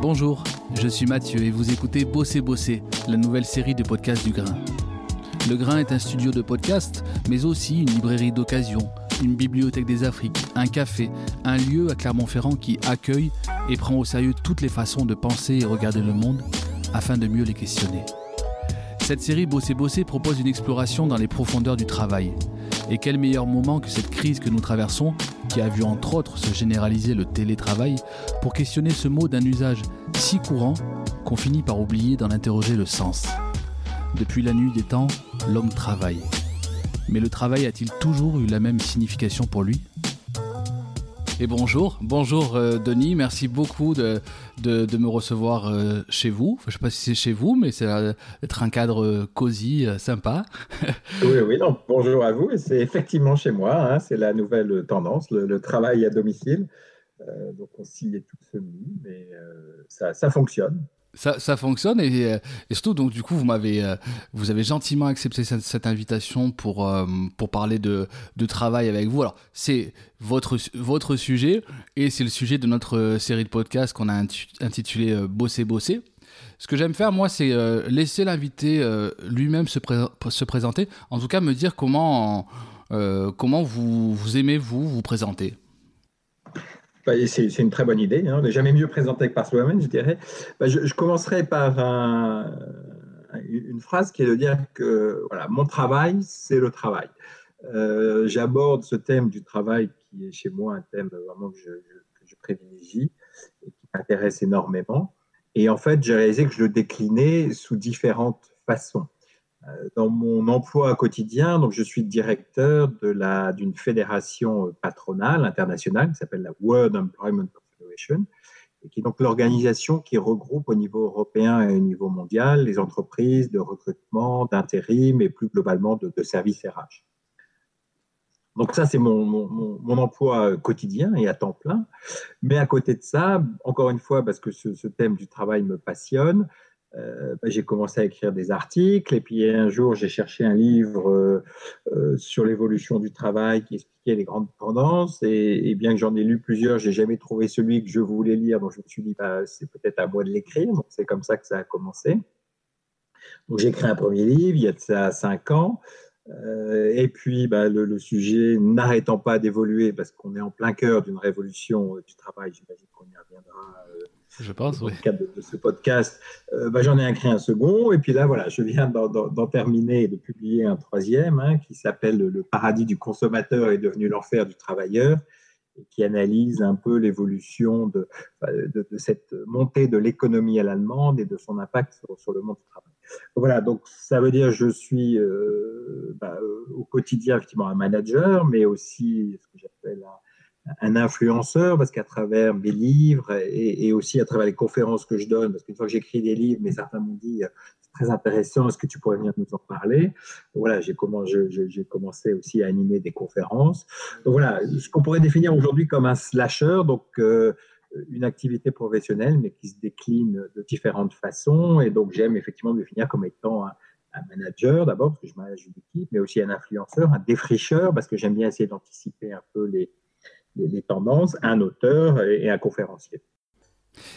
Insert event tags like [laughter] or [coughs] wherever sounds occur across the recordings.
Bonjour, je suis Mathieu et vous écoutez Bosser Bosser, la nouvelle série de podcasts du Grain. Le Grain est un studio de podcast, mais aussi une librairie d'occasion, une bibliothèque des Afriques, un café, un lieu à Clermont-Ferrand qui accueille et prend au sérieux toutes les façons de penser et regarder le monde afin de mieux les questionner. Cette série Bosser Bosser propose une exploration dans les profondeurs du travail. Et quel meilleur moment que cette crise que nous traversons, qui a vu entre autres se généraliser le télétravail, pour questionner ce mot d'un usage si courant qu'on finit par oublier d'en interroger le sens. Depuis la nuit des temps, l'homme travaille. Mais le travail a-t-il toujours eu la même signification pour lui? Et bonjour, bonjour euh, Denis, merci beaucoup de, de, me recevoir euh, chez vous. je ne sais pas si c'est chez vous, mais c'est d'être un cadre euh, cosy, sympa. [laughs] oui, oui, non, bonjour à vous. C'est effectivement chez moi, hein. c'est la nouvelle tendance, le, travail à domicile. donc on s'y est tous mis, mais ça, ça fonctionne ça, fonctionne et, surtout donc du coup vous m'avez euh, vous avez gentiment accepté cette, invitation pour euh, pour parler de, de travail avec vous. Alors c'est votre votre sujet et c'est le sujet de notre série de podcasts qu'on a intitulé euh, Bosser bosser. Ce que j'aime faire moi c'est laisser l'invité lui-même se, se présenter. En tout cas me dire comment comment vous vous aimez vous vous présenter. Bah, c'est une très bonne idée. Hein. On n'est jamais mieux présenté que par soi-même, je dirais. Bah, je, commencerai par une phrase qui est de dire que voilà, mon travail, c'est le travail. Euh, j'aborde ce thème du travail qui est chez moi un thème vraiment que je, que je privilégie et qui m'intéresse énormément. Et en fait, j'ai réalisé que je le déclinais sous différentes façons. Euh, dans mon emploi quotidien, donc je suis directeur de la, d'une fédération euh, patronale internationale qui s'appelle la World Employment Confederation, et qui est donc l'organisation qui regroupe au niveau européen et au niveau mondial les entreprises de recrutement, d'intérim et plus globalement de, services RH. Donc ça, c'est mon, mon, emploi quotidien et à temps plein. Mais à côté de ça, encore une fois, parce que ce thème du travail me passionne, euh, bah, j'ai commencé à écrire des articles et puis un jour j'ai cherché un livre euh, euh, sur l'évolution du travail qui expliquait les grandes tendances et, bien que j'en ai lu plusieurs, j'ai jamais trouvé celui que je voulais lire donc je me suis dit bah, c'est peut-être à moi de l'écrire donc c'est comme ça que ça a commencé. Donc j'ai écrit un premier livre il y a de ça cinq ans et puis bah, le, le, sujet n'arrêtant pas d'évoluer parce qu'on est en plein cœur d'une révolution du travail, j'imagine qu'on y reviendra je pense, dans le cadre de, ce podcast, euh, bah, j'en ai écrit un second. Et puis là, voilà, je viens d'en terminer et de publier un troisième hein, qui s'appelle Le paradis du consommateur est devenu l'enfer du travailleur et qui analyse un peu l'évolution de, de, cette montée de l'économie à l'allemande et de son impact sur, le monde du travail. Voilà, donc ça veut dire je suis euh, bah, euh, au quotidien effectivement un manager, mais aussi ce que j'appelle un influenceur parce qu'à travers mes livres et, aussi à travers les conférences que je donne, parce qu'une fois que j'écris des livres, mais certains m'ont dit euh, c'est très intéressant, est-ce que tu pourrais venir nous en parler? Voilà, j'ai commencé aussi à animer des conférences. Donc voilà, ce qu'on pourrait définir aujourd'hui comme un slasher, donc une activité professionnelle, mais qui se décline de différentes façons. Et donc j'aime effectivement me définir comme étant un, un manager d'abord, parce que je manage une équipe, mais aussi un influenceur, un défricheur, parce que j'aime bien essayer d'anticiper un peu les les, tendances, un auteur et, un conférencier.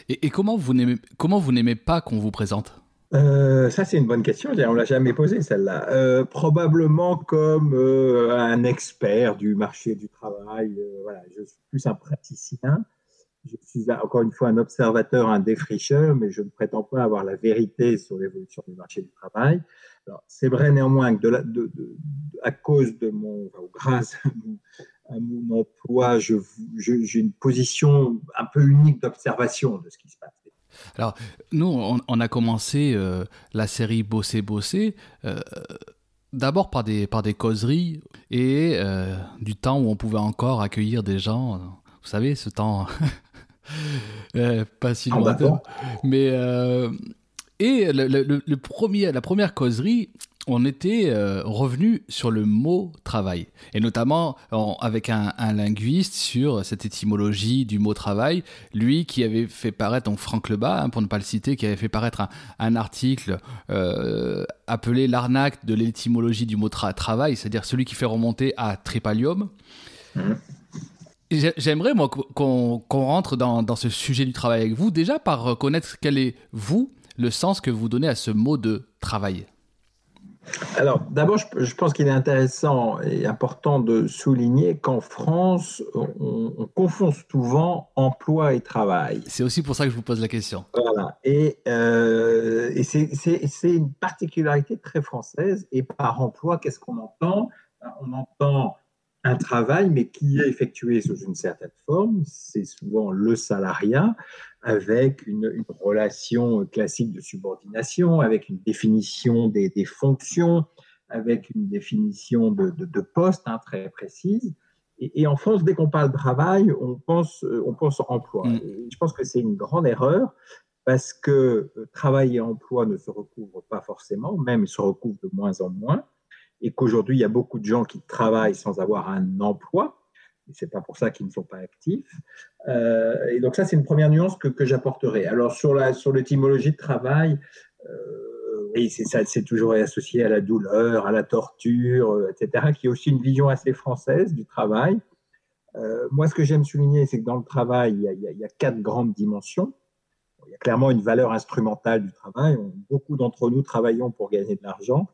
Et, comment vous n'aimez comment vous n'aimez pas qu'on vous présente? Euh, ça, c'est une bonne question. On ne l'a jamais posée, celle-là. Euh, probablement comme euh, un expert du marché du travail. voilà, je suis plus un praticien. Je suis encore une fois un observateur, un défricheur, mais je ne prétends pas avoir la vérité sur l'évolution du marché du travail. C'est vrai néanmoins que à cause de mon, ou grâce à mon emploi, j'ai une position un peu unique d'observation de ce qui se passe. Alors, nous, on, a commencé euh, la série Bosser, Bosser, euh, d'abord par des, par des causeries et euh, du temps où on pouvait encore accueillir des gens. Vous savez, ce temps [laughs] pas si lointain. Mais. et le, le, premier, la première causerie, on était euh, revenu sur le mot travail, et notamment avec un, linguiste sur cette étymologie du mot travail, lui qui avait fait paraître, donc Franck Lebas, hein, pour ne pas le citer, qui avait fait paraître un, article euh, appelé l'arnaque de l'étymologie du mot travail, c'est-à-dire celui qui fait remonter à Tripalium. Mmh. J'aimerais, moi, qu'on rentre dans, dans, ce sujet du travail avec vous, déjà par reconnaître quel est, vous, le sens que vous donnez à ce mot de travail. Alors, d'abord, je, pense qu'il est intéressant et important de souligner qu'en France, on, confond souvent emploi et travail. C'est aussi pour ça que je vous pose la question. Voilà. Et, euh, et c'est une particularité très française. Et par emploi, qu'est-ce qu'on entend? On entend un travail, mais qui est effectué sous une certaine forme. C'est souvent le salariat, avec une, relation classique de subordination, avec une définition des, fonctions, avec une définition de, de, poste hein, très précise. Et, en France, dès qu'on parle travail, on pense, on pense emploi. Mm. je pense que c'est une grande erreur parce que euh, travail et emploi ne se recouvrent pas forcément, même ils se recouvrent de moins en moins et qu'aujourd'hui, il y a beaucoup de gens qui travaillent sans avoir un emploi. Et c'est pas pour ça qu'ils ne sont pas actifs. Euh, et donc ça, c'est une première nuance que, j'apporterai. Alors sur la sur l'étymologie de travail, euh, oui, c'est ça, c'est toujours associé à la douleur, à la torture, euh, etc. Qui est aussi une vision assez française du travail. Moi, ce que j'aime souligner, c'est que dans le travail, il y, a, quatre grandes dimensions. Il y a clairement une valeur instrumentale du travail. Beaucoup d'entre nous travaillons pour gagner de l'argent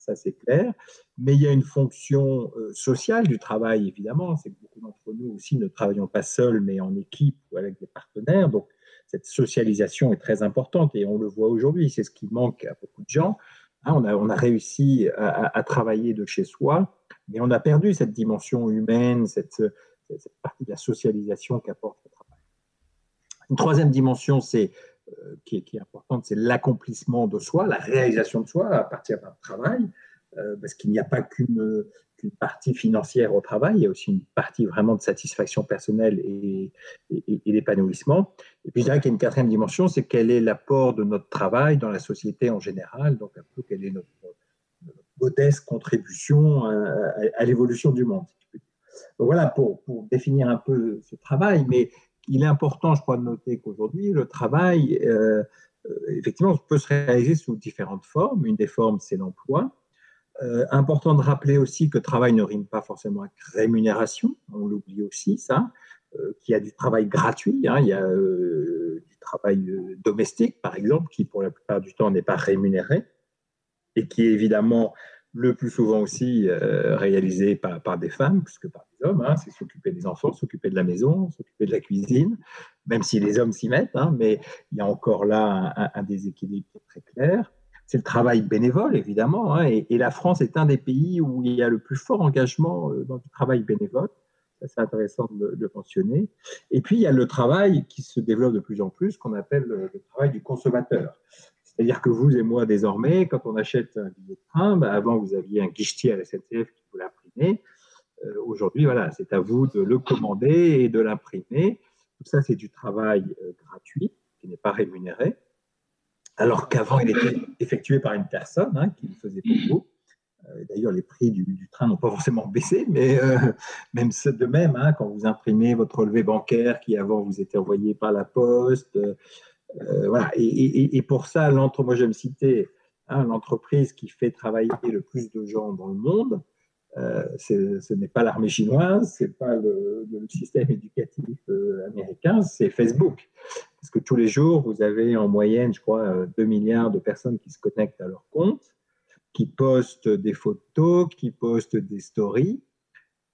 ça c'est clair. Mais il y a une fonction euh, sociale du travail, évidemment. C'est que beaucoup d'entre nous aussi ne travaillons pas seuls, mais en équipe ou avec des partenaires. Donc, cette socialisation est très importante et on le voit aujourd'hui. C'est ce qui manque à beaucoup de gens. Hein, on, a, on, a, réussi à, travailler de chez soi, mais on a perdu cette dimension humaine, cette, cette partie de la socialisation qu'apporte le travail. Une troisième dimension, c'est euh, qui, est, importante, c'est l'accomplissement de soi, la réalisation de soi à partir d'un travail, euh, parce qu'il n'y a pas qu'une partie financière au travail, il y a aussi une partie vraiment de satisfaction personnelle et, d'épanouissement. Et puis je dirais qu'il y a une quatrième dimension, c'est quel est l'apport de notre travail dans la société en général, donc un peu quelle est notre, modeste contribution à, l'évolution du monde. Voilà pour, pour, définir un peu ce travail, mais il est important, je crois, de noter qu'aujourd'hui, le travail, euh, euh, effectivement, peut se réaliser sous différentes formes. Une des formes, c'est l'emploi. Euh, important de rappeler aussi que travail ne rime pas forcément avec rémunération, on l'oublie aussi, ça, qu'il y a du travail gratuit, hein. il y a du travail domestique, par exemple, qui pour la plupart du temps n'est pas rémunéré et qui évidemment le plus souvent aussi euh, réalisé par, des femmes plus que par des hommes. Hein. c'est s'occuper des enfants, s'occuper de la maison, s'occuper de la cuisine, même si les hommes s'y mettent, hein, mais il y a encore là un, déséquilibre très clair. C'est le travail bénévole, évidemment, hein, et, la France est un des pays où il y a le plus fort engagement euh, dans le travail bénévole. C'est intéressant de le, mentionner. Et puis, il y a le travail qui se développe de plus en plus, qu'on appelle le travail du consommateur. C'est-à-dire que vous et moi, désormais, quand on achète un billet de train, bah, avant, vous aviez un guichetier à la SNCF qui vous l'imprimait. Euh, aujourd'hui, voilà, c'est à vous de le commander et de l'imprimer. Tout ça, c'est du travail euh, gratuit, qui n'est pas rémunéré. Alors qu'avant, il était effectué par une personne hein, qui le faisait pour vous. Euh, d'ailleurs, les prix du, train n'ont pas forcément baissé, mais même de même, hein, quand vous imprimez votre relevé bancaire qui avant vous était envoyé par la poste, euh, voilà. Et, pour ça, moi je vais me citer hein, l'entreprise qui fait travailler le plus de gens dans le monde. Euh, ce n'est pas l'armée chinoise, ce n'est pas le, système éducatif euh, américain, c'est Facebook. Parce que tous les jours, vous avez en moyenne, je crois, 2 milliards de personnes qui se connectent à leur compte, qui postent des photos, qui postent des stories.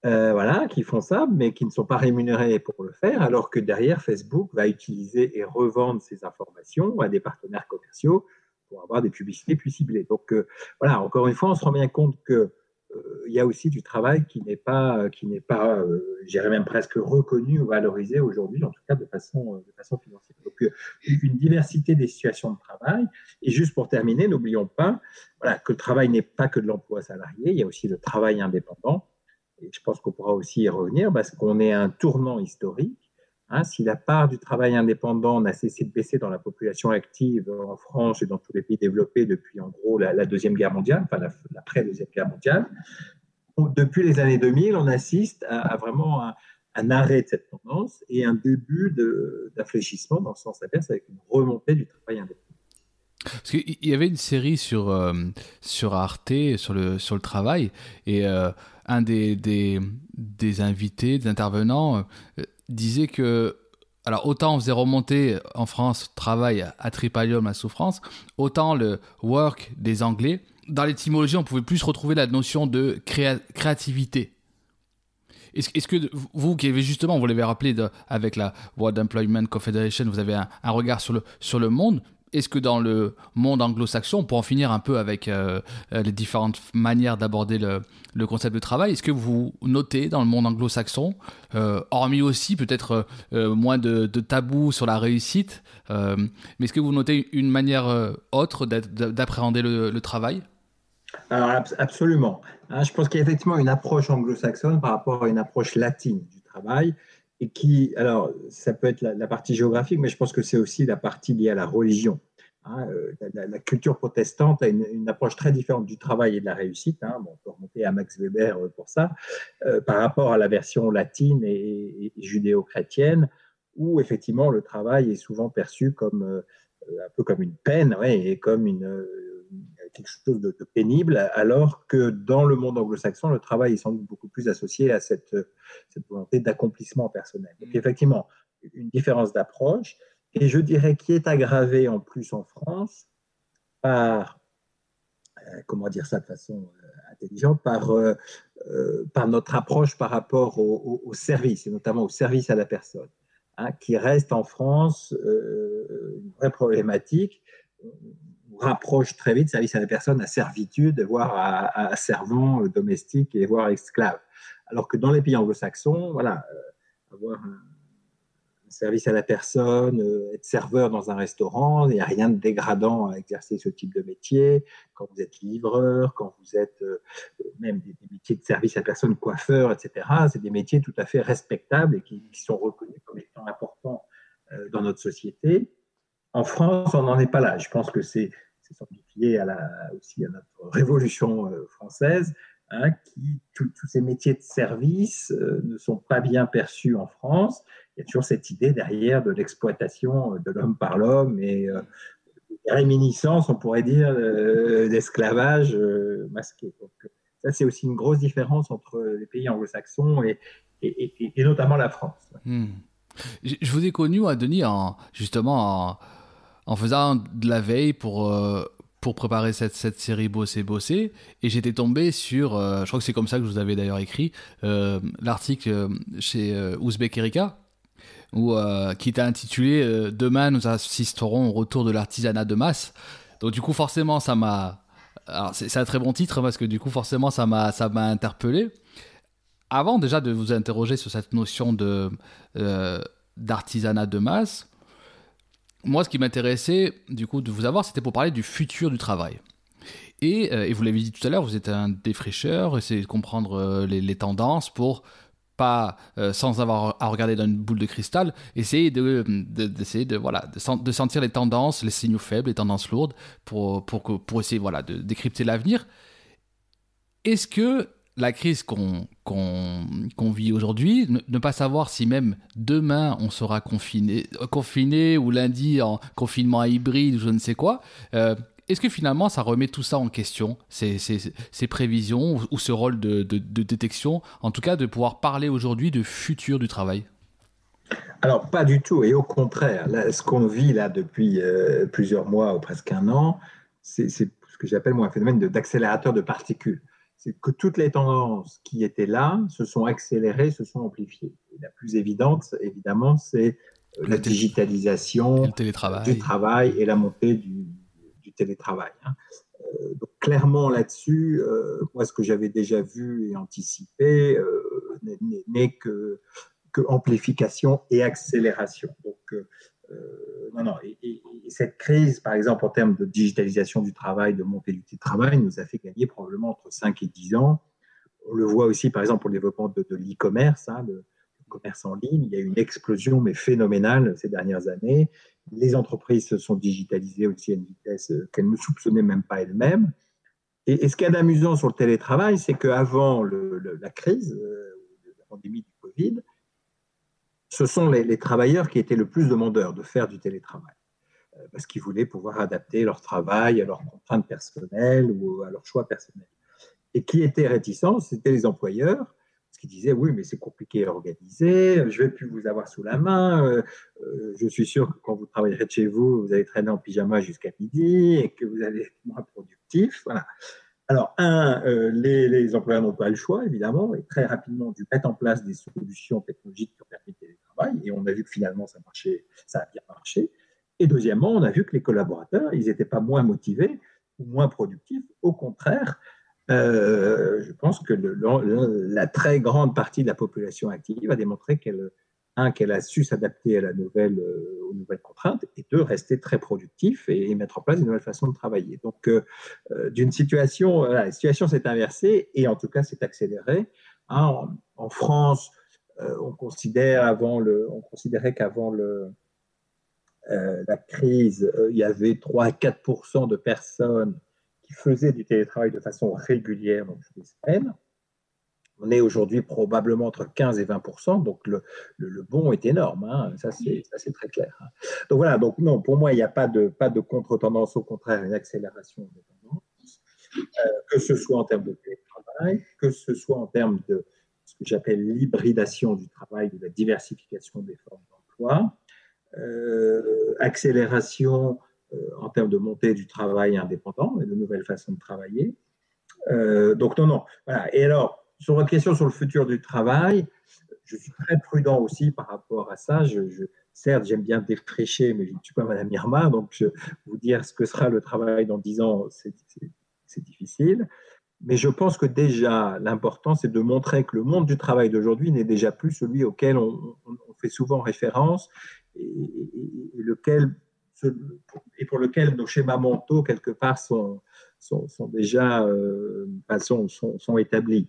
Euh, voilà, qui font ça, mais qui ne sont pas rémunérés pour le faire, alors que derrière, Facebook va utiliser et revendre ces informations à des partenaires commerciaux pour avoir des publicités plus ciblées. Donc euh, voilà, encore une fois, on se rend bien compte que euh, y a aussi du travail qui n'est pas, qui n'est pas, j'irais même presque reconnu ou valorisé aujourd'hui, en tout cas de façon, de façon financière. Donc une diversité des situations de travail. Et juste pour terminer, n'oublions pas, voilà, que le travail n'est pas que de l'emploi salarié, il y a aussi le travail indépendant et je pense qu'on pourra aussi y revenir, parce qu'on est à un tournant historique. Hein, si la part du travail indépendant n'a cessé de baisser dans la population active en France et dans tous les pays développés depuis en gros la, Deuxième Guerre mondiale, enfin l'après-Deuxième Guerre mondiale, depuis les années 2000, on assiste à, vraiment un, arrêt de cette tendance et un début d'infléchissement dans le sens inverse avec une remontée du travail indépendant. Parce qu'il y avait une série sur, euh, sur Arte, sur le, sur le travail, et euh, un des, des, des, invités, des intervenants, disait que alors autant on faisait remonter en France travail à Tripalium, à souffrance, autant le work des Anglais, dans l'étymologie on pouvait plus retrouver la notion de créativité. Est-ce que vous, qui avez justement, vous l'avez rappelé avec la World Employment Confederation, vous avez un, un, regard sur le, sur le monde, est-ce que dans le monde anglo-saxon, pour en finir un peu avec euh, les différentes manières d'aborder le, concept de travail, est-ce que vous notez dans le monde anglo-saxon, euh, hormis aussi peut-être euh, moins de, tabous sur la réussite, mais est-ce que vous notez une manière autre d'appréhender le, travail? Alors absolument. Hein, je pense qu'il y a effectivement une approche anglo-saxonne par rapport à une approche latine du travail et qui, alors, ça peut être la, partie géographique, mais je pense que c'est aussi la partie liée à la religion. Hein, euh, la, culture protestante a une, approche très différente du travail et de la réussite. Hein, bon, on peut remonter à Max Weber euh, pour ça, euh, par rapport à la version latine et, judéo-chrétienne, où effectivement le travail est souvent perçu comme un peu comme une peine et comme une, quelque chose de, pénible, alors que dans le monde anglo-saxon, le travail est sans doute beaucoup plus associé à cette, cette volonté d'accomplissement personnel. Donc mm. effectivement, une différence d'approche, et je dirais qui est aggravée en plus en France par, euh, comment dire ça de façon euh, intelligente, par, euh, par notre approche par rapport au, au, service, et notamment au service à la personne, hein, qui reste en France une vraie problématique rapproche très vite service à la personne à servitude, voire à, servant euh, domestique et voire esclave. Alors que dans les pays anglo-saxons, voilà, euh, avoir un, service à la personne, euh, être serveur dans un restaurant, il n'y a rien de dégradant à exercer ce type de métier. Quand vous êtes livreur, quand vous êtes même des, métiers de service à la personne, coiffeur, etc., c'est des métiers tout à fait respectables et qui sont reconnus comme étant importants dans notre société. En France, on n'en est pas là. Je pense que c'est c'est sans lié à aussi à notre révolution euh, française, hein, tous ces métiers de service euh, ne sont pas bien perçus en France. Il y a toujours cette idée derrière de l'exploitation euh, de l'homme par l'homme et réminiscence, on pourrait dire, d'esclavage masqué. Ça, c'est aussi une grosse différence entre les pays anglo-saxons et, notamment la France. Hmm. Je vous ai connu, Denis, en, justement en en faisant de la veille pour, euh, pour préparer cette, cette série Bosser Bosser, et j'étais tombé sur, euh, je crois que c'est comme ça que je vous avais d'ailleurs écrit, euh, l'article chez Ouzbek Erika, qui était intitulé Demain nous assisterons au retour de l'artisanat de masse. Donc du coup forcément ça m'a... c'est un très bon titre parce que du coup forcément ça m'a interpellé. Avant déjà de vous interroger sur cette notion de d'artisanat de masse, moi, ce qui m'intéressait, du coup, de vous avoir, c'était pour parler du futur du travail. Et, euh, vous l'avez dit tout à l'heure, vous êtes un défricheur, essayez de comprendre euh, les, tendances pour pas euh, sans avoir à regarder dans une boule de cristal, essayer de, d'essayer de, voilà de, sentir les tendances, les signaux faibles, les tendances lourdes pour pour pour essayer voilà de décrypter l'avenir. Est-ce que la crise qu'on vit aujourd'hui, ne, pas savoir si même demain on sera confiné, confiné ou lundi en confinement hybride ou je ne sais quoi, euh, est-ce que finalement ça remet tout ça en question, ces, prévisions ou, ce rôle de, détection, en tout cas de pouvoir parler aujourd'hui de futur du travail? Alors, pas du tout, et au contraire, ce qu'on vit là depuis euh, plusieurs mois ou presque un an, c'est ce que j'appelle moi un phénomène d'accélérateur de particules c'est que toutes les tendances qui étaient là se sont accélérées, se sont amplifiées. la plus évidente, évidemment, c'est euh, la digitalisation du travail et la montée du, télétravail. Hein. Euh, donc clairement là-dessus, euh, moi ce que j'avais déjà vu et anticipé n'est que, que, amplification et accélération. Donc non, non. Et, cette crise, par exemple, en termes de digitalisation du travail, de montée du travail, nous a fait gagner probablement entre 5 et 10 ans. On le voit aussi, par exemple, pour le développement de, l'e-commerce, hein, le, commerce en ligne. Il y a eu une explosion, mais phénoménale, ces dernières années. Les entreprises se sont digitalisées aussi à une vitesse euh, qu'elles ne soupçonnaient même pas elles-mêmes. Et, ce qui est amusant sur le télétravail, c'est qu'avant la crise, euh, la pandémie du Covid, ce sont les, travailleurs qui étaient le plus demandeurs de faire du télétravail, euh, parce qu'ils voulaient pouvoir adapter leur travail à leurs contraintes personnelles ou à leurs choix personnels. Et qui étaient réticents, c'était les employeurs, qui disaient oui, mais c'est compliqué à organiser, je ne vais plus vous avoir sous la main, euh, euh, je suis sûr que quand vous travaillerez de chez vous, vous allez traîner en pyjama jusqu'à midi et que vous allez être moins productif. Voilà. Alors, un, euh, les, employeurs n'ont pas le choix, évidemment, et très rapidement, dû mettre en place des solutions technologiques qui ont permis le télétravail, et on a vu que finalement, ça a bien marché. Et deuxièmement, on a vu que les collaborateurs, ils n'étaient pas moins motivés ou moins productifs, au contraire, euh, je pense que la très grande partie de la population active a démontré qu'elle un, qu'elle a su s'adapter à la nouvelle, euh, aux nouvelles contraintes, et deux, rester très productif et, mettre en place une nouvelle façon de travailler. Donc, euh, d'une situation, la situation s'est inversée et en tout cas s'est accélérée. Hein, en, France, on, considère avant le, on considérait qu'avant le, la crise, il y avait 3 à 4% de personnes qui faisaient du télétravail de façon régulière, donc toutes les semaines. On est aujourd'hui probablement entre 15 et 20 donc le, le, bond est énorme, hein. ça c'est très clair. Hein. Donc voilà, donc non, pour moi il n'y a pas de, pas de contre-tendance, au contraire une accélération des tendances, euh, que ce soit en termes de télétravail, que ce soit en termes de ce que j'appelle l'hybridation du travail, de la diversification des formes d'emploi, euh, accélération euh, en termes de montée du travail indépendant et de nouvelles façons de travailler. Euh, donc non, non. Voilà. Et alors, sur votre question sur le futur du travail, je suis très prudent aussi par rapport à ça. Certes, j'aime bien défricher, mais je ne suis pas Madame Irma, donc vous dire ce que sera le travail dans dix ans, c'est difficile. Mais je pense que déjà, l'important, c'est de montrer que le monde du travail d'aujourd'hui n'est déjà plus celui auquel on, fait souvent référence et, et lequel et pour lequel nos schémas mentaux, quelque part, sont, sont, déjà euh, sont, sont, établis.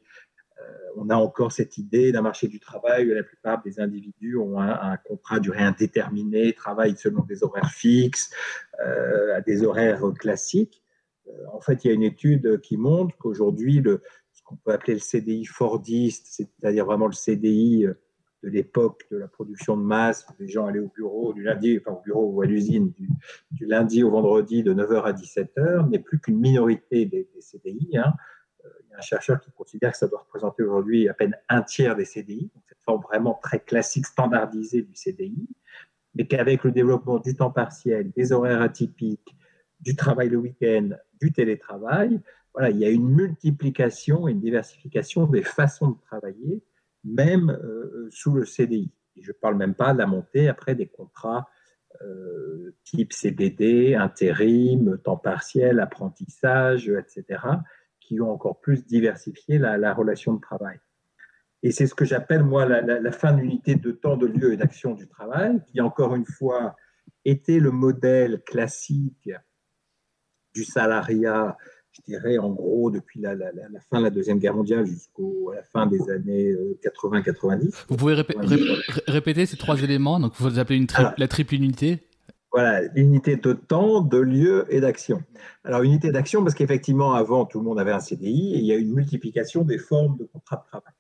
Euh, on a encore cette idée d'un marché du travail où la plupart des individus ont un, contrat durée indéterminée, travaillent selon des horaires fixes, euh, à des horaires classiques. en fait, il y a une étude qui montre qu'aujourd'hui, ce qu'on peut appeler le CDI fordiste, c'est-à-dire vraiment le CDI de l'époque de la production de masse, où les gens allaient au bureau du lundi, enfin au bureau ou à l'usine du, lundi au vendredi de 9h à 17h, n'est plus qu'une minorité des, CDI. Hein. Un chercheur qui considère que ça doit représenter aujourd'hui à peine un tiers des CDI, donc cette forme vraiment très classique, standardisée du CDI, mais qu'avec le développement du temps partiel, des horaires atypiques, du travail le week-end, du télétravail, voilà, il y a une multiplication et une diversification des façons de travailler même euh, sous le CDI. Je ne parle même pas de la montée après des contrats euh, type CDD, intérim, temps partiel, apprentissage, etc., qui ont encore plus diversifié la, relation de travail. Et c'est ce que j'appelle, moi, la, la fin de l'unité de temps, de lieu et d'action du travail, qui, encore une fois, était le modèle classique du salariat je dirais en gros depuis la, fin de la Deuxième Guerre mondiale jusqu'à la fin des années 80-90. Euh, vous pouvez répéter ces trois éléments Donc vous appelez une la triple unité voilà, l'unité de temps, de lieu et d'action. Alors, unité d'action, parce qu'effectivement, avant, tout le monde avait un CDI et il y a une multiplication des formes de contrats de travail.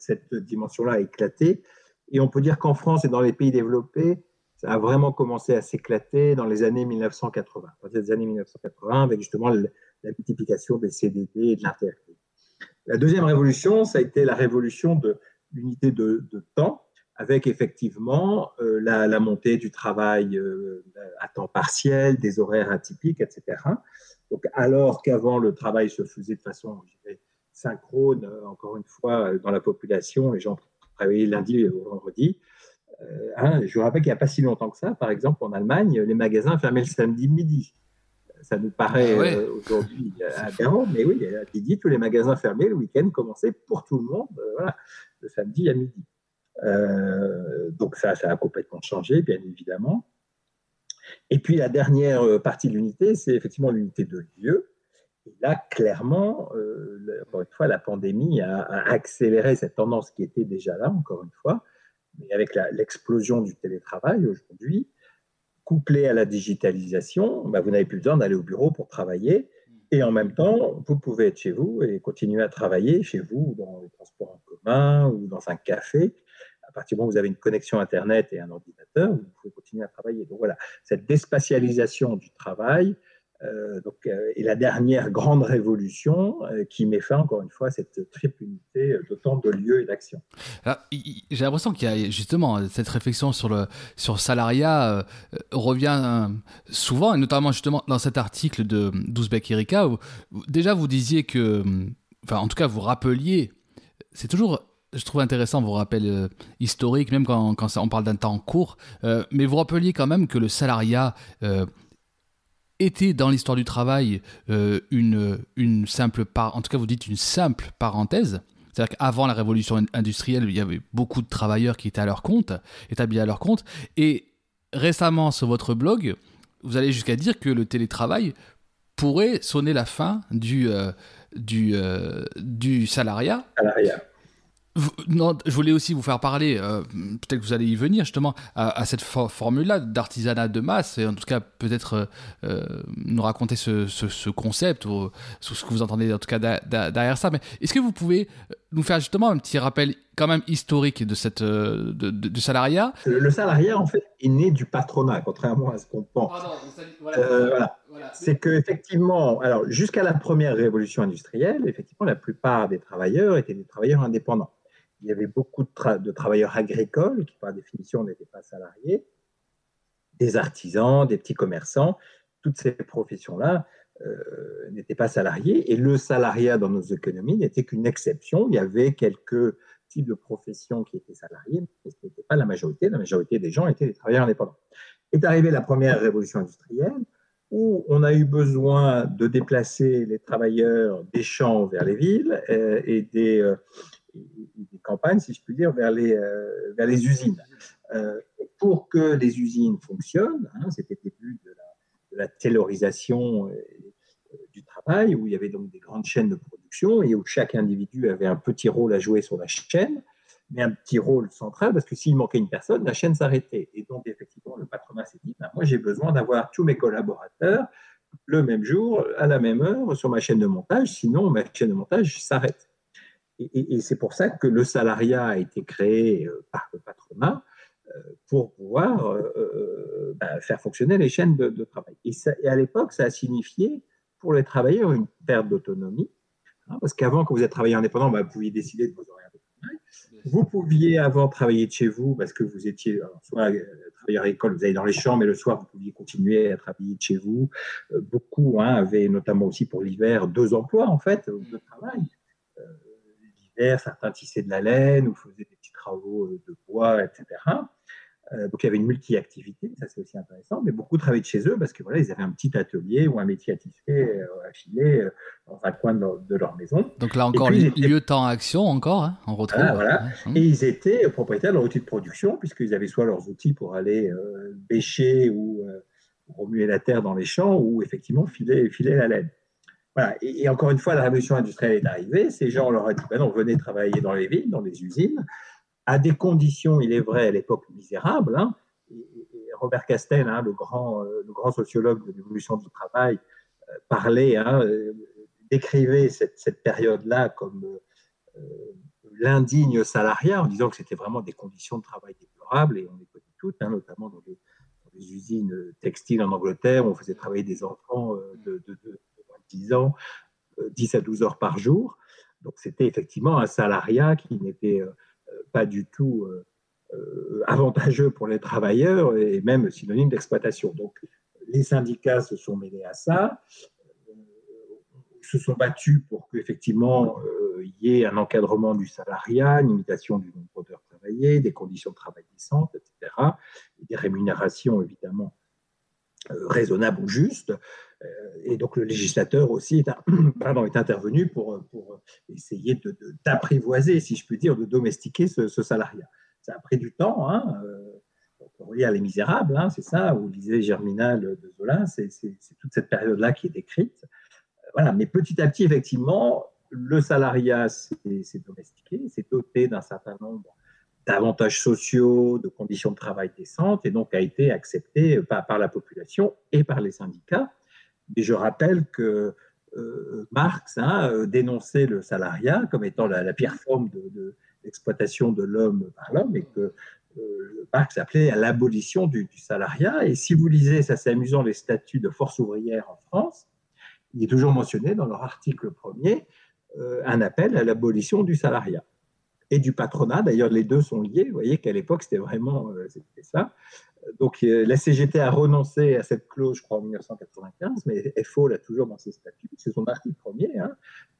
Cette, dimension-là a éclaté. Et on peut dire qu'en France et dans les pays développés, ça a vraiment commencé à s'éclater dans les années 1980. Dans les années 1980, avec justement la multiplication des CDD et de l'intérim. La deuxième révolution, ça a été la révolution de l'unité de, temps, avec effectivement euh, la, montée du travail euh, à temps partiel, des horaires atypiques, etc. Donc, alors qu'avant le travail se faisait de façon synchrone, euh, encore une fois, dans la population, les gens travaillaient lundi au vendredi. Hein, je vous rappelle qu'il n'y a pas si longtemps que ça, par exemple, en Allemagne, les magasins fermaient le samedi midi ça nous paraît ah euh, aujourd'hui [laughs] aberrant, mais oui, à midi, tous les magasins fermés, le week-end commençait pour tout le monde, voilà, le samedi à midi. Donc ça, ça a complètement changé, bien évidemment. Et puis la dernière partie de l'unité, c'est effectivement l'unité de lieu. Et là, clairement, encore une fois, la pandémie a, accéléré cette tendance qui était déjà là, encore une fois, mais avec l'explosion du télétravail aujourd'hui, couplé à la digitalisation, bah, vous n'avez plus besoin d'aller au bureau pour travailler. Et en même temps, vous pouvez être chez vous et continuer à travailler chez vous, dans les transports en commun ou dans un café. À partir du moment où vous avez une connexion Internet et un ordinateur, vous pouvez continuer à travailler. Donc voilà, cette déspatialisation du travail Euh, donc, euh, la dernière grande révolution euh, qui met fin, encore une fois, à cette triple unité de temps, de lieu et d'action. J'ai l'impression qu'il y a justement cette réflexion sur le sur salariat revient souvent, et notamment justement dans cet article de d'Ouzbek Erika, où, déjà vous disiez que, enfin en tout cas vous rappeliez, c'est toujours je trouve intéressant vos rappels historiques, même quand, on parle d'un temps court, mais vous rappeliez quand même que le salariat était dans l'histoire du travail euh, une, simple part, en tout cas vous dites une simple parenthèse. C'est-à-dire qu'avant la révolution industrielle, il y avait beaucoup de travailleurs qui étaient à leur compte, établis à leur compte. Et récemment, sur votre blog, vous allez jusqu'à dire que le télétravail pourrait sonner la fin du, euh, du, euh, du salariat. Salariat. Non, je voulais aussi vous faire parler, euh, peut-être que vous allez y venir justement, à, cette formule-là d'artisanat de masse, et en tout cas peut-être euh, euh, nous raconter ce, concept, ou ce que vous entendez en tout cas derrière ça. Mais est-ce que vous pouvez nous faire justement un petit rappel quand même historique de cette, du salariat? Le, salariat, en fait, est né du patronat, contrairement à ce qu'on pense. voilà. C'est que effectivement, alors jusqu'à la première révolution industrielle, effectivement, la plupart des travailleurs étaient des travailleurs indépendants il y avait beaucoup de, travailleurs agricoles qui, par définition, n'étaient pas salariés, des artisans, des petits commerçants. Toutes ces professions-là euh, n'étaient pas salariés. Et le salariat dans nos économies n'était qu'une exception. Il y avait quelques types de professions qui étaient salariés, mais ce n'était pas la majorité. La majorité des gens étaient des travailleurs indépendants. Est arrivée la première révolution industrielle où on a eu besoin de déplacer les travailleurs des champs vers les villes euh, et des, euh, des campagnes, si je puis dire, vers les, euh, vers les usines. Euh, pour que les usines fonctionnent, hein, c'était le début de la, taylorisation euh, du travail, où il y avait donc des grandes chaînes de production et où chaque individu avait un petit rôle à jouer sur la chaîne, mais un petit rôle central, parce que s'il manquait une personne, la chaîne s'arrêtait. Et donc, effectivement, le patronat s'est dit, ben, moi, j'ai besoin d'avoir tous mes collaborateurs le même jour, à la même heure, sur ma chaîne de montage, sinon ma chaîne de montage s'arrête. Et, c'est pour ça que le salariat a été créé euh, par le patronat euh, pour pouvoir euh, bah, faire fonctionner les chaînes de, travail. Et, à l'époque, ça a signifié pour les travailleurs une perte d'autonomie, hein, parce qu'avant, quand vous êtes travailleur indépendant, bah, vous pouviez décider de vos horaires de travail. Vous pouviez avant travailler de chez vous parce que vous étiez soit travailleur agricole, vous allez dans les champs, mais le soir, vous pouviez continuer à travailler de chez vous. beaucoup hein, avaient notamment aussi pour l'hiver deux emplois en fait de travail certains tissaient de la laine ou faisaient des petits travaux euh, de bois, etc. Euh, donc il y avait une multi-activité, ça c'est aussi intéressant, mais beaucoup travaillaient de chez eux parce que voilà, ils avaient un petit atelier ou un métier à tisser, euh, à filer dans un coin de leur, maison. Donc là encore, lieu temps action encore, hein, on retrouve. voilà. Mmh. Et ils étaient propriétaires de leur outil de production puisqu'ils avaient soit leurs outils pour aller bêcher ou remuer la terre dans les champs ou effectivement filer, filer la laine. Et, encore une fois, la révolution industrielle est arrivée. Ces gens, on leur a dit, ben non, venez travailler dans les villes, dans les usines, à des conditions, il est vrai, à l'époque misérables. Hein. Robert Castel, hein, le, grand, euh, le grand sociologue de l'évolution du travail, euh, parlait, hein, euh, décrivait cette, période-là comme l'indigne salariat, en disant que c'était vraiment des conditions de travail déplorables, et on les connaît toutes, notamment dans les, usines textiles en Angleterre, où on faisait travailler des enfants de 10 ans, 10 euh, à 12 heures par jour. Donc c'était effectivement un salariat qui n'était euh, pas du tout euh, avantageux pour les travailleurs et même synonyme d'exploitation. Donc les syndicats se sont mêlés à ça, se sont battus pour qu'effectivement il y ait un encadrement du salariat, une limitation du nombre d'heures travaillées, des conditions de travail décentes, etc., des rémunérations évidemment raisonnables ou justes. Euh, et donc le législateur aussi est, [clears throat] intervenu pour, essayer d'apprivoiser, si je puis dire, de domestiquer ce, salariat. Ça a pris du temps. Hein, euh, on peut Les Misérables, hein, c'est ça, ou lisez Germinal de Zola, c'est toute cette période-là qui est décrite. Voilà, mais petit à petit, effectivement, le salariat s'est domestiqué, s'est doté d'un certain nombre d'avantages sociaux, de conditions de travail décentes, et donc a été accepté par, par la population et par les syndicats. Et je rappelle que euh, Marx hein, euh, dénonçait le salariat comme étant la, pire forme de, d'exploitation de l'homme par l'homme et que Marx appelait à l'abolition du, salariat. Et si vous lisez, ça c'est amusant, les statuts de force ouvrière en France, il est toujours mentionné dans leur article premier un appel à l'abolition du salariat et du patronat. D'ailleurs, les deux sont liés. Vous voyez qu'à l'époque, c'était vraiment ça. Donc la CGT a renoncé à cette clause, je crois, en 1995, mais FO l'a toujours dans ses statuts. C'est son article premier, hein,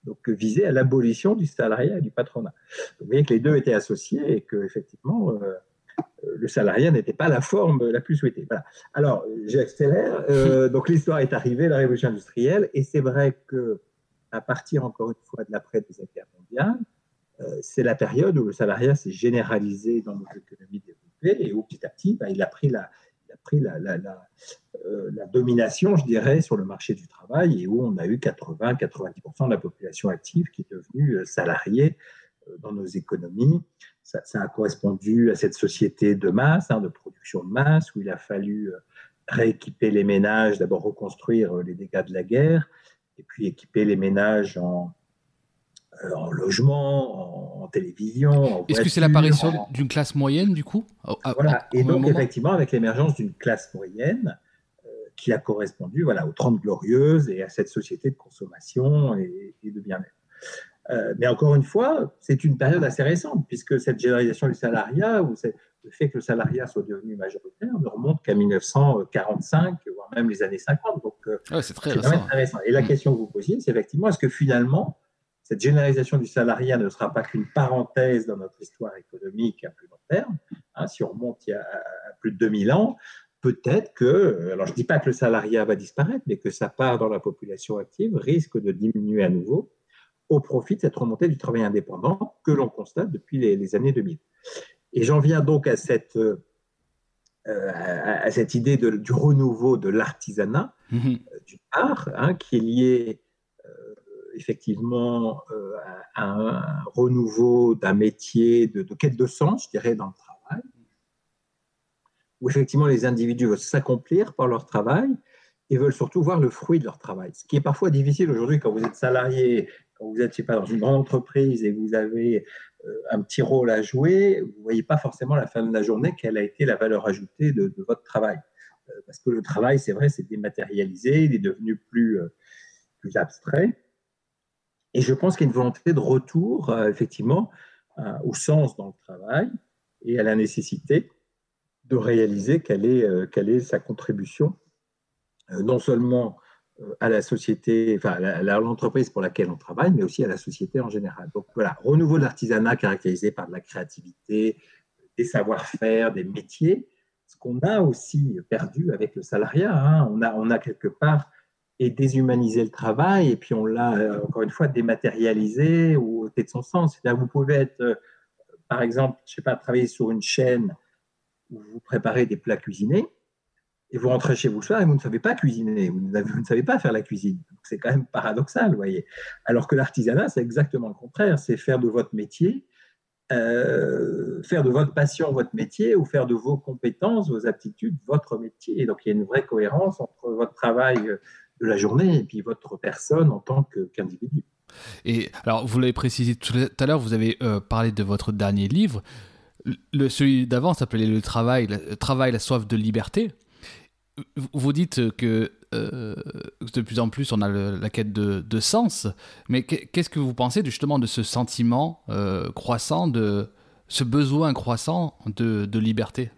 donc visé à l'abolition du salariat et du patronat. vous voyez que les deux étaient associés et que effectivement euh, le salariat n'était pas la forme la plus souhaitée. Voilà. Alors j'accélère. Euh, [laughs] donc l'histoire est arrivée, la révolution industrielle, et c'est vrai que à partir encore une fois de l'après deuxième guerre mondiale, euh, c'est la période où le salariat s'est généralisé dans nos économies développées et où petit à petit, bah, il a pris, euh, la, domination, je dirais, sur le marché du travail et où on a eu 80-90% de la population active qui est devenue euh, salariée euh, dans nos économies. Ça, a correspondu à cette société de masse, hein, de production de masse, où il a fallu rééquiper les ménages, d'abord reconstruire les dégâts de la guerre, et puis équiper les ménages en, en logement, en, télévision. Est-ce que c'est l'apparition d'une classe moyenne du coup Voilà, et donc effectivement avec l'émergence d'une classe moyenne euh, qui a correspondu voilà, aux Trente Glorieuses et à cette société de consommation et, de bien-être. Euh, mais encore une fois, c'est une période assez récente, puisque cette généralisation du salariat, ou le fait que le salariat soit devenu majoritaire, ne remonte qu'à 1945, voire même les années 50. Donc, c'est très, très, récent. Et la mm. question que vous posiez, c'est effectivement, est-ce que finalement, cette généralisation du salariat ne sera pas qu'une parenthèse dans notre histoire économique à plus long terme. Hein, si on remonte il y a plus de 2000 ans, peut-être que, alors je ne dis pas que le salariat va disparaître, mais que sa part dans la population active risque de diminuer à nouveau au profit de cette remontée du travail indépendant que l'on constate depuis les, années 2000. Et j'en viens donc à cette, euh, à cette idée du renouveau de l'artisanat, mmh du art, hein, qui est lié effectivement euh, un renouveau d'un métier de, quête de sens, je dirais, dans le travail, où effectivement les individus veulent s'accomplir par leur travail et veulent surtout voir le fruit de leur travail. Ce qui est parfois difficile aujourd'hui quand vous êtes salarié, quand vous êtes, pas, dans une grande entreprise et vous avez euh, un petit rôle à jouer, vous ne voyez pas forcément à la fin de la journée quelle a été la valeur ajoutée de, votre travail. Euh, parce que le travail, c'est vrai, c'est dématérialisé, il est devenu plus, plus abstrait. Et je pense qu'il y a une volonté de retour, euh, effectivement, euh, au sens dans le travail et à la nécessité de réaliser quelle est, euh, sa contribution, non seulement à la société, enfin à l'entreprise pour laquelle on travaille, mais aussi à la société en général. Donc voilà, renouveau de l'artisanat caractérisé par de la créativité, des savoir-faire, des métiers, ce qu'on a aussi perdu avec le salariat. Hein. On a quelque part et déshumaniser le travail, et puis on l'a, euh, encore une fois, dématérialisé ou ôté de son sens. C'est-à-dire vous pouvez être, euh, par exemple, je sais pas, travailler sur une chaîne où vous préparez des plats cuisinés, et vous rentrez chez vous le soir et vous ne savez pas cuisiner, vous ne, savez pas faire la cuisine. C'est quand même paradoxal, vous voyez. Alors que l'artisanat, c'est exactement le contraire, c'est faire de votre métier, euh, faire de votre passion votre métier ou faire de vos compétences, vos aptitudes, votre métier. Et donc il y a une vraie cohérence entre votre travail de la journée et puis votre personne en tant qu'individu. et alors, vous l'avez précisé tout à l'heure, vous avez euh, parlé de votre dernier livre. Le, celui d'avant s'appelait Le travail, le travail, la soif de liberté. Vous dites que euh, de plus en plus on a la quête de, sens, mais qu'est-ce que vous pensez justement de ce sentiment euh, croissant, de ce besoin croissant de, de liberté?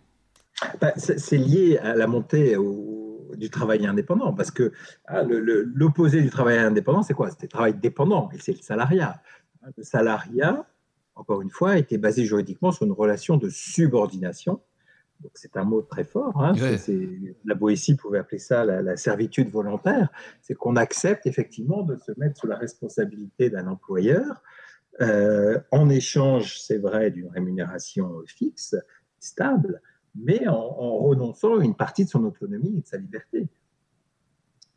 Bah, C'est lié à la montée au, du travail indépendant, parce que hein, l'opposé du travail indépendant, c'est quoi? C'est le travail dépendant, et c'est le salariat. Le salariat, encore une fois, était basé juridiquement sur une relation de subordination. C'est un mot très fort. Hein. la Boétie pouvait appeler ça la, servitude volontaire. C'est qu'on accepte effectivement de se mettre sous la responsabilité d'un employeur euh, en échange, c'est vrai, d'une rémunération fixe, stable, mais en, renonçant à une partie de son autonomie et de sa liberté.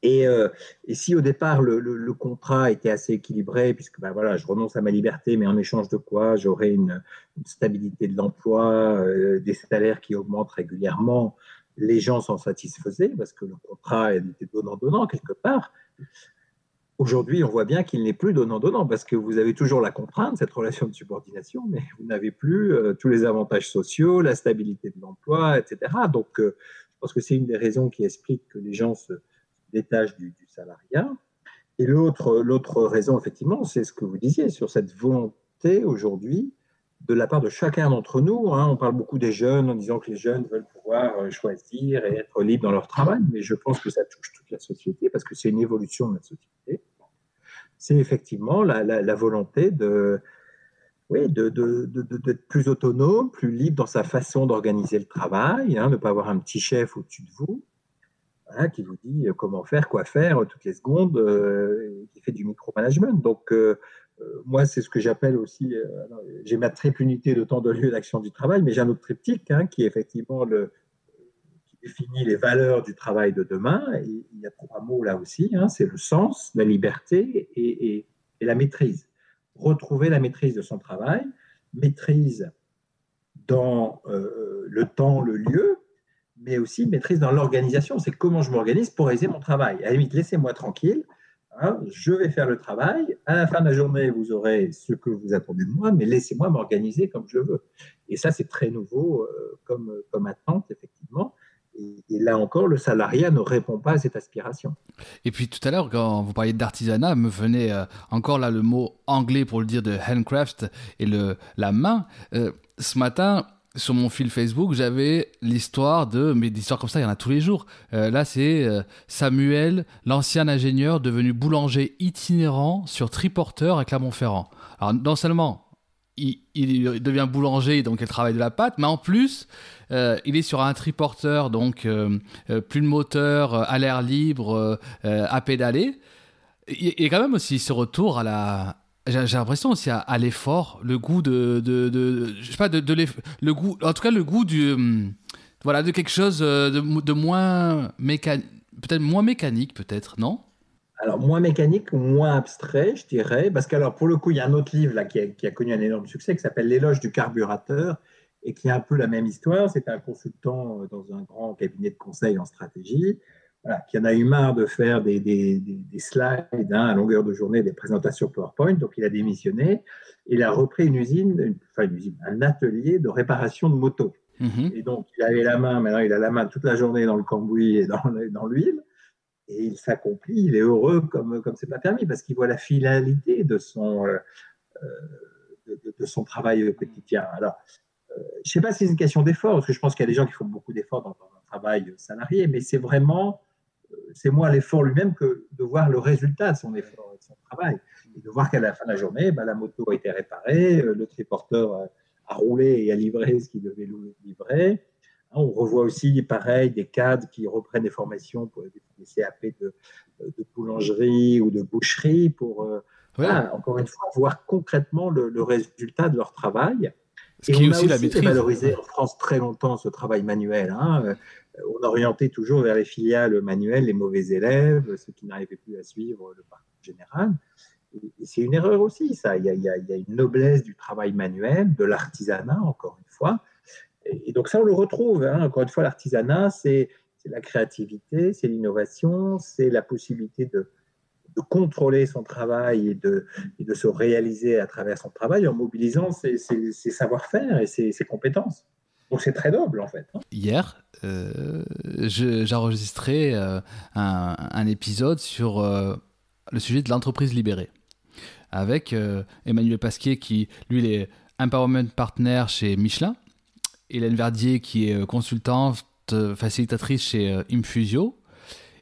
Et, euh, si au départ le, contrat était assez équilibré, puisque ben voilà, je renonce à ma liberté, mais en échange de quoi j'aurai une, stabilité de l'emploi, euh, des salaires qui augmentent régulièrement, les gens s'en satisfaisaient parce que le contrat était donnant-donnant quelque part. Aujourd'hui, on voit bien qu'il n'est plus donnant-donnant parce que vous avez toujours la contrainte, cette relation de subordination, mais vous n'avez plus euh, tous les avantages sociaux, la stabilité de l'emploi, etc. Donc, euh, je pense que c'est une des raisons qui explique que les gens se détachent du, du salariat. Et l'autre, l'autre raison, effectivement, c'est ce que vous disiez sur cette volonté aujourd'hui de la part de chacun d'entre nous. Hein. On parle beaucoup des jeunes en disant que les jeunes veulent pouvoir euh, choisir et être libres dans leur travail, mais je pense que ça touche toute la société parce que c'est une évolution de la société. C'est effectivement la, volonté de, oui, d'être plus autonome, plus libre dans sa façon d'organiser le travail, hein, ne pas avoir un petit chef au-dessus de vous. qui vous dit comment faire, quoi faire toutes les secondes, euh, qui fait du micromanagement. Donc, euh, euh, moi, c'est ce que j'appelle aussi, euh, j'ai ma triple unité de temps de lieu d'action du travail, mais j'ai un autre triptyque hein, qui est effectivement le, définit les valeurs du travail de demain. il y a trois mots là aussi, hein, c'est le sens, la liberté et, la maîtrise. Retrouver la maîtrise de son travail, maîtrise dans euh, le temps, le lieu, mais aussi maîtrise dans l'organisation. C'est comment je m'organise pour réaliser mon travail. À la limite, laissez-moi tranquille Hein, je vais faire le travail. À la fin de la journée, vous aurez ce que vous attendez de moi, mais laissez-moi m'organiser comme je veux. Et ça, c'est très nouveau euh, comme, comme attente, effectivement. Et, là encore, le salariat ne répond pas à cette aspiration. Et puis tout à l'heure, quand vous parliez d'artisanat, me venait euh, encore là le mot anglais pour le dire de handcraft et le, la main. Euh, ce matin, sur mon fil Facebook, j'avais l'histoire de, mais d'histoires comme ça, il y en a tous les jours. Euh, là, c'est Samuel, l'ancien ingénieur devenu boulanger itinérant sur triporteur à Clermont-Ferrand. Alors, non seulement il, devient boulanger, donc il travaille de la pâte, mais en plus, euh, il est sur un triporteur, donc plus de moteur, à l'air libre, à pédaler. Il y a quand même aussi ce retour à la, j'ai l'impression aussi à, l'effort, le goût de, de, de, je sais pas, de, de le goût, en tout cas le goût du, hum, voilà, de quelque chose euh, de, de moins mécanique, peut-être moins mécanique, peut-être, non? Alors moins mécanique moins abstrait, je dirais, parce que pour le coup, il y a un autre livre là qui a, qui a connu un énorme succès qui s'appelle L'éloge du carburateur et qui est un peu la même histoire. C'est un consultant euh, dans un grand cabinet de conseil en stratégie qui en a eu marre de faire des, des, des, slides hein, à longueur de journée, des présentations PowerPoint, donc il a démissionné. Il a repris une usine, enfin une usine, un atelier de réparation de motos. Mhm. Et donc il avait la main, maintenant il a la main toute la journée dans le cambouis et dans, dans l'huile, et il s'accomplit, il est heureux comme comme c'est pas permis parce qu'il voit la finalité de son euh, euh de, de, son travail quotidien. Alors euh, je ne sais pas si c'est une question d'effort, parce que je pense qu'il y a des gens qui font beaucoup d'efforts dans, dans un travail salarié, mais c'est vraiment c'est moins l'effort lui-même que de voir le résultat de son effort et de son travail. Et de voir qu'à la fin de la journée, bah, la moto a été réparée, euh, le triporteur a roulé et a livré ce qu'il devait livrer. Hein, on revoit aussi, pareil, des cadres qui reprennent des formations pour des CAP de, boulangerie ou de boucherie pour, euh, encore une fois, voir concrètement le, résultat de leur travail. Ce qui est aussi, la maîtrise. valorisé en France très longtemps ce travail manuel. Hein on orientait toujours vers les filiales manuelles les mauvais élèves, ceux qui n'arrivaient plus à suivre le parcours général. Et, c'est une erreur aussi, ça. Il y, a, une noblesse du travail manuel, de l'artisanat, encore une fois. Et, donc ça, on le retrouve. Hein. Encore une fois, l'artisanat, c'est la créativité, c'est l'innovation, c'est la possibilité de, contrôler son travail et de, de, se réaliser à travers son travail en mobilisant ses, savoir-faire et ses compétences. Donc c'est très noble en fait. Hein. Hier, euh, j'ai enregistré euh, un, épisode sur euh, le sujet de l'entreprise libérée avec Emmanuel Pasquier qui lui est empowerment partner chez Michelin, Hélène Verdier qui est consultante facilitatrice chez Infusio.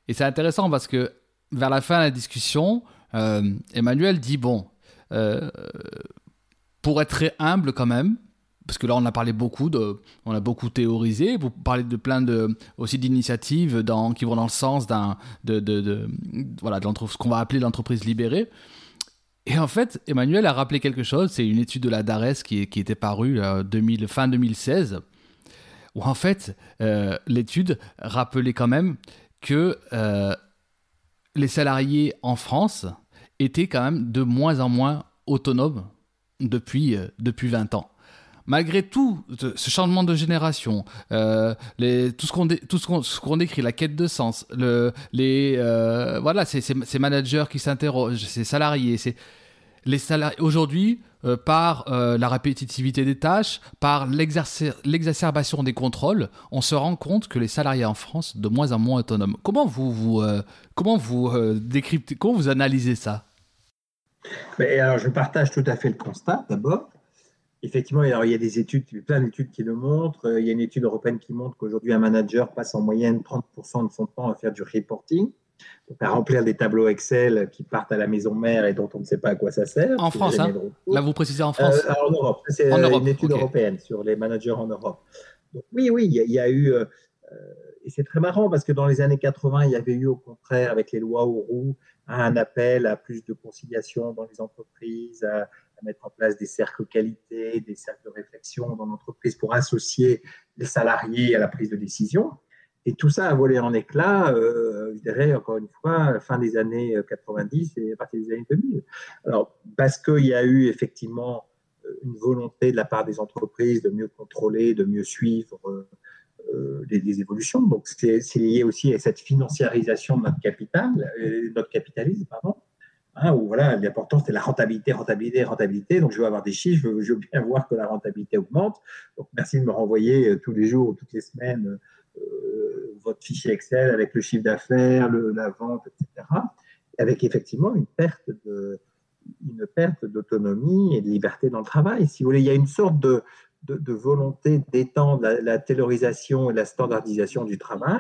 Et c'est intéressant parce que vers la fin de la discussion, Emmanuel dit bon, pour être très humble quand même, parce que là on a parlé beaucoup de, on a beaucoup théorisé, vous parlez de plein de aussi d'initiatives qui vont dans le sens de, de, de, voilà de ce qu'on va appeler l'entreprise libérée. Et en fait, Emmanuel a rappelé quelque chose. C'est une étude de la DARES qui, était parue 2000, euh, fin 2016, où en fait euh, l'étude rappelait quand même que euh, les salariés en France étaient quand même de moins en moins autonomes depuis depuis 20 ans. Malgré tout ce changement de génération, euh, tout ce qu'on décrit, la quête de sens, le, les euh, voilà, ces, managers qui s'interrogent, ces salariés, les salariés aujourd'hui euh, par la répétitivité des tâches, par l'exacerbation des contrôles, on se rend compte que les salariés en France sont de moins en moins autonomes. Comment vous vous comment vous décryptez, comment vous analysez ça? Alors je partage tout à fait le constat d'abord. Effectivement, alors, il y a des études, plein d'études qui le montrent. Euh, il y a une étude européenne qui montre qu'aujourd'hui, un manager passe en moyenne 30% de son temps à faire du reporting, donc à remplir des tableaux Excel qui partent à la maison mère et dont on ne sait pas à quoi ça sert. En France, hein Là, vous précisez en France euh, En Europe. C'est une étude européenne sur les managers en Europe. Donc, oui, oui, il y, a, eu. Euh, et c'est très marrant parce que dans les années 80, il y avait eu au contraire, avec les lois Auroux, un appel à plus de conciliation dans les entreprises, à, mettre en place des cercles qualité, des cercles de réflexion dans l'entreprise pour associer les salariés à la prise de décision. Et tout ça a volé en éclats, euh, je dirais encore une fois, fin des années 90 et à partir des années 2000. Alors, parce qu'il y a eu effectivement euh, une volonté de la part des entreprises de mieux contrôler, de mieux suivre euh, les, évolutions. Donc, c'est lié aussi à cette financiarisation de notre capital, notre capitalisme, pardon. Hein, voilà, l'important c'était la rentabilité, rentabilité, rentabilité. Donc je veux avoir des chiffres, je veux, bien voir que la rentabilité augmente. Donc merci de me renvoyer euh, tous les jours, toutes les semaines, euh, votre fichier Excel avec le chiffre d'affaires, la vente, etc. Avec effectivement une perte une perte d'autonomie et de liberté dans le travail. Si vous voulez, il y a une sorte de, de, volonté d'étendre la, la taylorisation et la standardisation du travail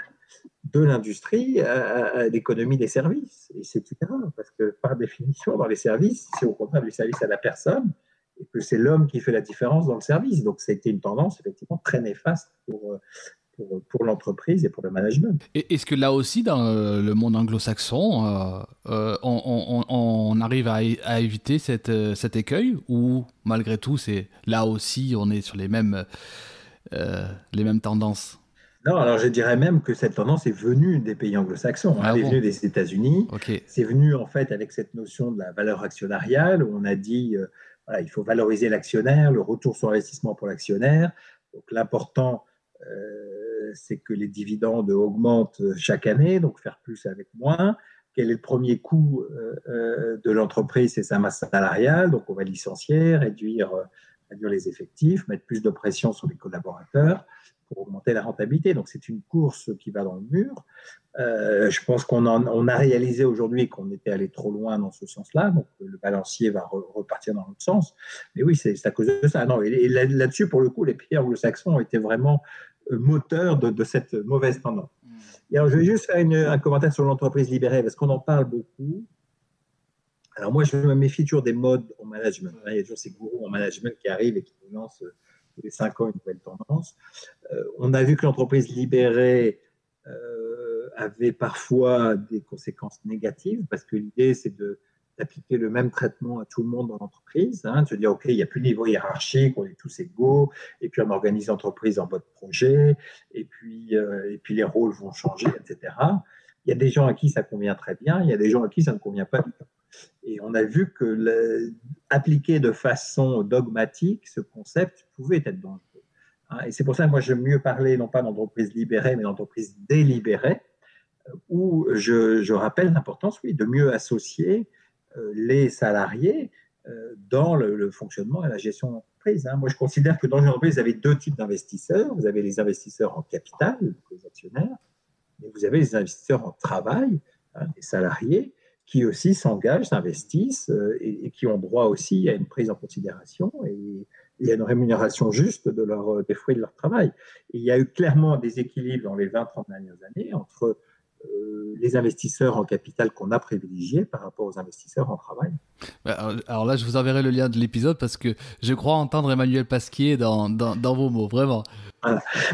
de l'industrie à, l'économie des services. Et c'est tout parce que par définition, dans les services, c'est au contraire du service à la personne et que c'est l'homme qui fait la différence dans le service. Donc, été une tendance effectivement très néfaste pour, pour, pour l'entreprise et pour le management. Et est-ce que là aussi, dans euh, le monde anglo-saxon, euh, euh, on, on, arrive à, à éviter cette, cet écueil ou malgré tout, c'est là aussi, on est sur les mêmes, les mêmes tendances? Non, alors je dirais même que cette tendance est venue des pays anglo-saxons, hein. ah elle est venue des États-Unis. C'est venu en fait avec cette notion de la valeur actionnariale où on a dit euh, voilà, il faut valoriser l'actionnaire, le retour sur investissement pour l'actionnaire. Donc l'important, c'est que les dividendes augmentent chaque année, donc faire plus avec moins. Quel est le premier coût euh, de l'entreprise? C'est sa masse salariale, donc on va licencier, réduire, réduire les effectifs, mettre plus de pression sur les collaborateurs augmenter la rentabilité. Donc c'est une course qui va dans le mur. Euh, je pense qu'on on a réalisé aujourd'hui qu'on était allé trop loin dans ce sens-là, donc le balancier va repartir dans l'autre sens. Mais oui, c'est à cause de ça. Non, et, là-dessus, pour le coup, les pays anglo-saxons ont été vraiment euh, moteurs de, cette mauvaise tendance. Et alors, je vais juste faire un commentaire sur l'entreprise libérée, parce qu'on en parle beaucoup. Alors moi, je me méfie toujours des modes en management. Il y a toujours ces gourous en management qui arrivent et qui nous lancent tous les cinq ans une nouvelle tendance. Euh, on a vu que l'entreprise libérée euh, avait parfois des conséquences négatives parce que l'idée, c'est de d'appliquer le même traitement à tout le monde dans l'entreprise, hein, de se dire, OK, il n'y a plus de niveau hiérarchique, on est tous égaux, et puis on organise l'entreprise en mode projet, et puis, euh, et puis les rôles vont changer, etc. Il y a des gens à qui ça convient très bien, il y a des gens à qui ça ne convient pas du tout. Et on a vu que le, appliquer de façon dogmatique ce concept pouvait être dangereux. Hein. Et c'est pour ça que moi j'aime mieux parler non pas d'entreprise libérée, mais d'entreprise délibérée, où je, rappelle l'importance, oui, de mieux associer les salariés euh, dans le, fonctionnement et la gestion d'entreprise. Hein. Moi, je considère que dans une entreprise, vous avez deux types d'investisseurs. Vous avez les investisseurs en capital, les actionnaires, et vous avez les investisseurs en travail, hein, les salariés, qui aussi s'engagent, s'investissent euh, et, qui ont droit aussi à une prise en considération et, à une rémunération juste de leur, des fruits de leur travail. il y a eu clairement des équilibres dans les 20-30 dernières années entre euh, les investisseurs en capital qu'on a privilégiés par rapport aux investisseurs en travail. Bah, alors là, je vous enverrai le lien de l'épisode parce que je crois entendre Emmanuel Pasquier dans, dans, dans vos mots, vraiment.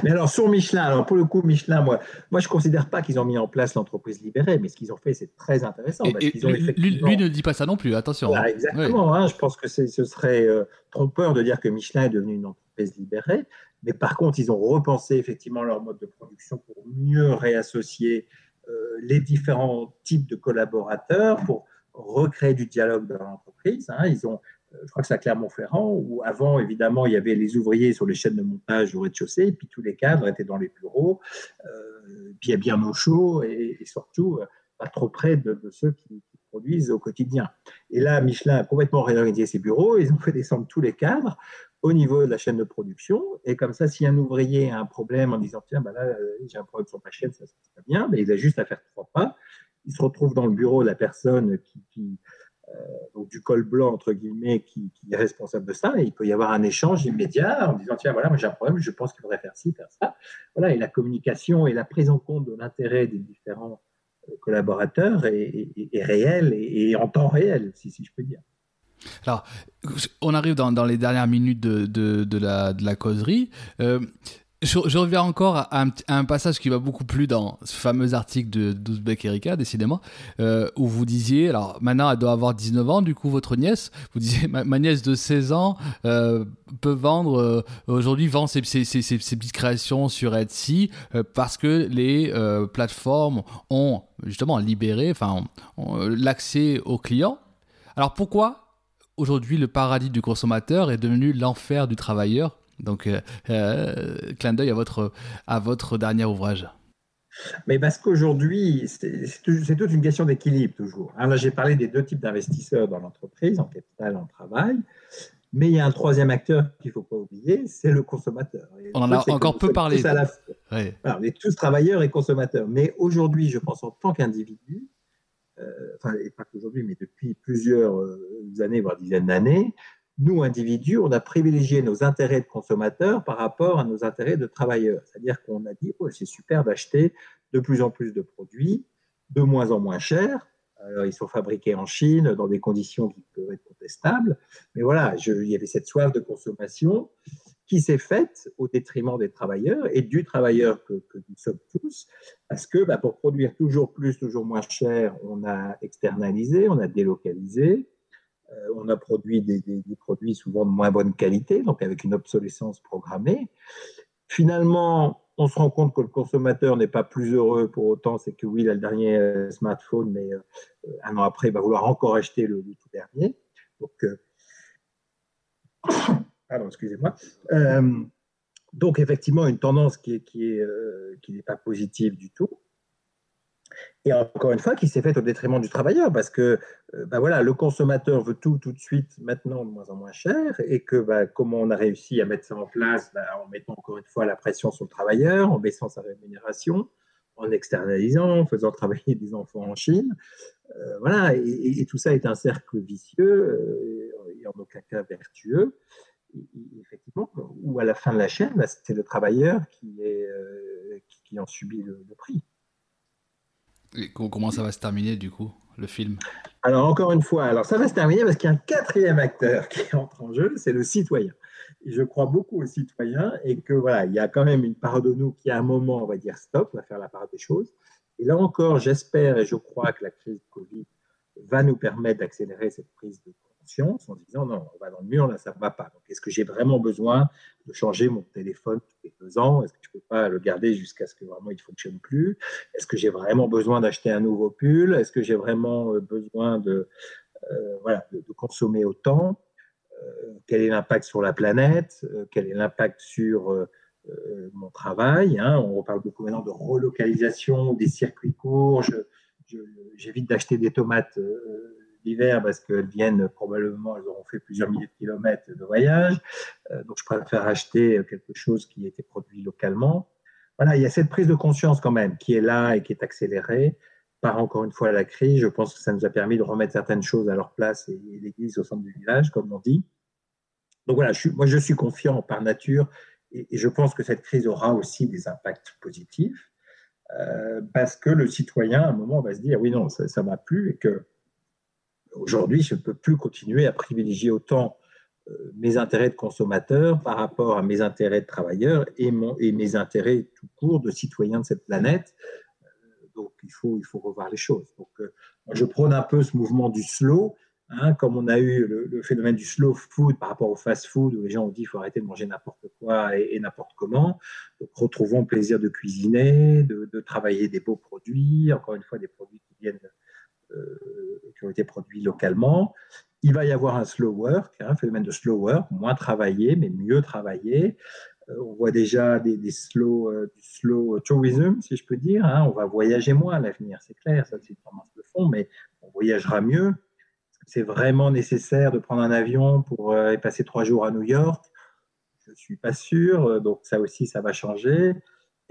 Mais alors sur Michelin, alors pour le coup Michelin, moi, moi je considère pas qu'ils ont mis en place l'entreprise libérée, mais ce qu'ils ont fait c'est très intéressant. lui, ne dit pas ça non plus, attention. Hein. exactement, hein, je pense que ce serait euh, trompeur de dire que Michelin est devenu une entreprise libérée, mais par contre ils ont repensé effectivement leur mode de production pour mieux réassocier euh, les différents types de collaborateurs, pour recréer du dialogue dans l'entreprise. Hein. Ils ont je crois que c'est à Clermont-Ferrand, où avant, évidemment, il y avait les ouvriers sur les chaînes de montage au rez-de-chaussée, puis tous les cadres étaient dans les bureaux, puis il y a bien au chaud, et, surtout pas trop près de, ceux qui, produisent au quotidien. Et là, Michelin a complètement réorganisé ses bureaux, ils ont fait descendre tous les cadres au niveau de la chaîne de production. Et comme ça, si un ouvrier a un problème en disant Tiens, ben là, euh, j'ai un problème sur ma chaîne, ça se passe pas bien, mais il a juste à faire trois pas. Il se retrouve dans le bureau de la personne qui, euh, donc du col blanc, entre guillemets, qui, est responsable de ça. Et il peut y avoir un échange immédiat en disant Tiens, voilà, moi j'ai un problème, je pense qu'il faudrait faire ci, faire ça. Voilà, et la communication et la prise en compte de l'intérêt des différents collaborateurs est, réelle et, et en temps réel, si, si je peux dire. Alors, on arrive dans, les dernières minutes de, de, la, de la, causerie. Euh, je, reviens encore à un, passage qui va beaucoup plus dans ce fameux article de Douzbek Erika, décidément, euh, où vous disiez, alors maintenant elle doit avoir 19 ans, du coup votre nièce, vous disiez, ma, nièce de 16 ans euh, peut vendre, aujourd'hui vend ses, ses, petites créations sur Etsy parce que les plateformes ont justement libéré enfin, l'accès aux clients. Alors pourquoi aujourd'hui, le paradis du consommateur est devenu l'enfer du travailleur? Donc, euh, euh, clin d'œil à votre, à votre dernier ouvrage. Mais parce qu'aujourd'hui, c'est toute une question d'équilibre toujours. Alors là, j'ai parlé des deux types d'investisseurs dans l'entreprise, en capital, en travail. Mais il y a un troisième acteur qu'il ne faut pas oublier, c'est le consommateur. on en a encore peu parlé. on est tous travailleurs et consommateurs. Mais aujourd'hui, je pense en tant qu'individu, euh, enfin, et pas qu'aujourd'hui, mais depuis plusieurs années, voire dizaines d'années, nous, individus, on a privilégié nos intérêts de consommateurs par rapport à nos intérêts de travailleurs. C'est-à-dire qu'on a dit, oh, c'est super d'acheter de plus en plus de produits, de moins en moins chers. Alors, ils sont fabriqués en Chine dans des conditions qui peuvent être contestables. Mais voilà, il y avait cette soif de consommation qui s'est faite au détriment des travailleurs et du travailleur que, nous sommes tous, parce que bah, pour produire toujours plus, toujours moins cher, on a externalisé, on a délocalisé, on a produit des, produits souvent de moins bonne qualité, donc avec une obsolescence programmée. Finalement, on se rend compte que le consommateur n'est pas plus heureux pour autant, c'est que oui, il a le dernier euh, smartphone, mais euh, un an après, il va vouloir encore acheter le, tout dernier. Donc, [coughs] excusez-moi. Euh, donc, effectivement, une tendance euh, qui n'est pas positive du tout. Et encore une fois, qui s'est faite au détriment du travailleur, parce que euh, bah voilà, le consommateur veut tout tout de suite, maintenant, de moins en moins cher, et que bah, comment on a réussi à mettre ça en place bah, En mettant encore une fois la pression sur le travailleur, en baissant sa rémunération, en externalisant, en faisant travailler des enfants en Chine. voilà, et, tout ça est un cercle vicieux, et en aucun cas vertueux effectivement, ou à la fin de la chaîne, c'est le travailleur euh, qui, en subit le, prix. Comment ça va se terminer du coup, le film? Alors encore une fois, alors ça va se terminer parce qu'il y a un quatrième acteur qui [laughs] entre en jeu, c'est le citoyen. Je crois beaucoup aux citoyens et que voilà, il y a quand même une part de nous qui à un moment, on va dire stop, on va faire la part des choses. Et là encore, j'espère et je crois que la crise Covid va nous permettre d'accélérer cette prise de en disant non, on va dans le mur, là, ça ne va pas. Est-ce que j'ai vraiment besoin de changer mon téléphone tous les deux ans? Est-ce que je ne peux pas le garder jusqu'à ce que vraiment il ne fonctionne plus? Est-ce que j'ai vraiment besoin d'acheter un nouveau pull? Est-ce que j'ai vraiment euh, besoin de, euh, voilà, de, consommer autant? Euh, Quel est l'impact sur la planète? Quel est l'impact sur mon travail hein? On reparle beaucoup maintenant de relocalisation, des circuits courts. J'évite d'acheter des tomates l'hiver parce qu'elles viennent probablement, elles auront fait plusieurs milliers de kilomètres de voyage. Euh, donc, je préfère acheter quelque chose qui a été produit localement. Voilà, il y a cette prise de conscience quand même qui est là et qui est accélérée par encore une fois la crise. Je pense que ça nous a permis de remettre certaines choses à leur place et, l'église au centre du village, comme on dit. Donc voilà, moi je suis confiant par nature et, je pense que cette crise aura aussi des impacts positifs euh, parce que le citoyen, à un moment, va se dire oui, non, ça ne m'a plu et que Aujourd'hui, je ne peux plus continuer à privilégier autant euh, mes intérêts de consommateur par rapport à mes intérêts de travailleur et, mes intérêts tout court de citoyen de cette planète. Euh, donc, il faut, il revoir les choses. Donc, euh, je prône un peu ce mouvement du slow, hein, comme on a eu le, phénomène du slow food par rapport au fast food, où les gens ont dit qu'il faut arrêter de manger n'importe quoi et, n'importe comment. Donc, retrouvons le plaisir de cuisiner, de, travailler des beaux produits, encore une fois, des produits qui viennent été produits localement. Il va y avoir un slow work, un phénomène de slow work, moins travaillé, mais mieux travaillé. Euh, on voit déjà des, slow, euh, du slow tourism, si je peux dire. Hein. On va voyager moins à l'avenir, c'est clair, ça c'est une tendance de fond, mais on voyagera mieux. C'est vraiment nécessaire de prendre un avion pour euh, passer trois jours à New York? Je ne suis pas sûr, donc ça aussi, ça va changer.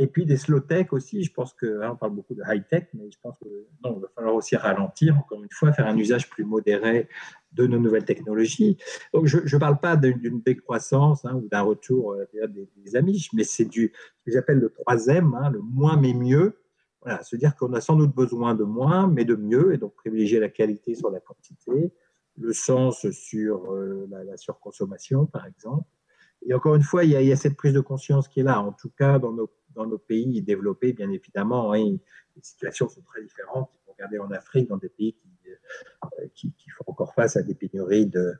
Et puis des slow tech aussi, je pense que, hein, on parle beaucoup de high tech, mais je pense que non, il va falloir aussi ralentir, encore une fois, faire un usage plus modéré de nos nouvelles technologies. Donc je ne parle pas d'une décroissance hein, ou d'un retour euh, des, amis, mais c'est du ce que j'appelle le troisième, hein, le moins mais mieux. Voilà, se dire qu'on a sans doute besoin de moins, mais de mieux, et donc privilégier la qualité sur la quantité, le sens sur euh, la, surconsommation, par exemple. Et encore une fois, il y, il y, a, cette prise de conscience qui est là, en tout cas dans nos dans nos pays développés, bien évidemment, hein, les situations sont très différentes. Regarder en Afrique, dans des pays euh, qui, font encore face à des pénuries de,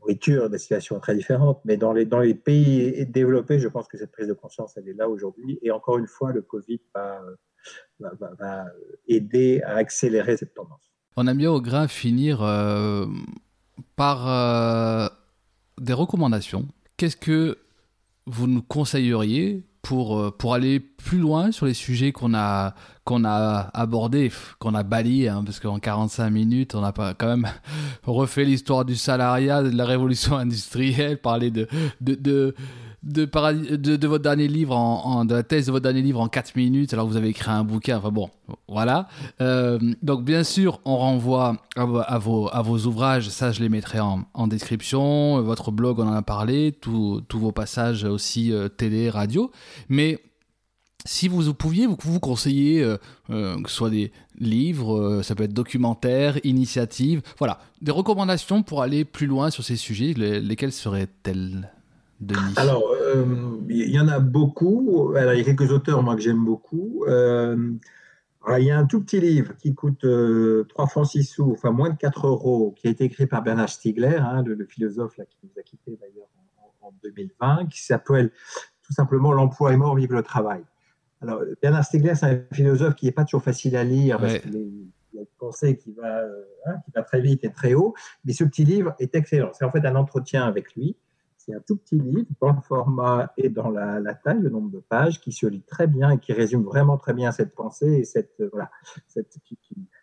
nourriture, des situations très différentes. Mais dans les, pays développés, je pense que cette prise de conscience, elle est là aujourd'hui. Et encore une fois, le Covid va, va, aider à accélérer cette tendance. On aime bien au grain finir euh, par euh, des recommandations. Qu'est-ce que vous nous conseilleriez pour, euh, pour aller plus loin sur les sujets qu'on a, a abordés, qu'on a balayés, hein, parce qu'en 45 minutes, on a pas quand même [laughs] refait l'histoire du salariat, de la révolution [laughs] industrielle, parler de, de, de de, votre dernier livre, en, de la thèse de votre dernier livre en 4 minutes, alors que vous avez écrit un bouquin. Enfin bon, voilà. Euh, donc bien sûr, on renvoie à, vos, à vos ouvrages, ça je les mettrai en, description. Votre blog, on en a parlé, tous vos passages aussi euh, télé, radio. Mais si vous pouviez, vous, vous conseiller euh, que ce soit des livres, ça peut être documentaires, initiatives, voilà, des recommandations pour aller plus loin sur ces sujets, lesquelles seraient-elles? Alors, euh, il y en a beaucoup. Alors, il y a quelques auteurs, moi, que j'aime beaucoup. Euh, il y a un tout petit livre qui coûte 3 euh, francs 6 sous, enfin moins de 4 euros, qui a été écrit par Bernard Stiegler, hein, le, philosophe là, qui nous a quittés d'ailleurs en, 2020, qui s'appelle tout simplement L'emploi est mort, vive le travail. Alors, Bernard Stiegler, c'est un philosophe qui n'est pas toujours facile à lire parce qu'il a une pensée qui va, hein, qui va très vite et très haut, mais ce petit livre est excellent. C'est en fait un entretien avec lui. C'est un tout petit livre dans le format et dans la, taille, le nombre de pages, qui se lit très bien et qui résume vraiment très bien cette pensée et cette euh, voilà, cette, qui,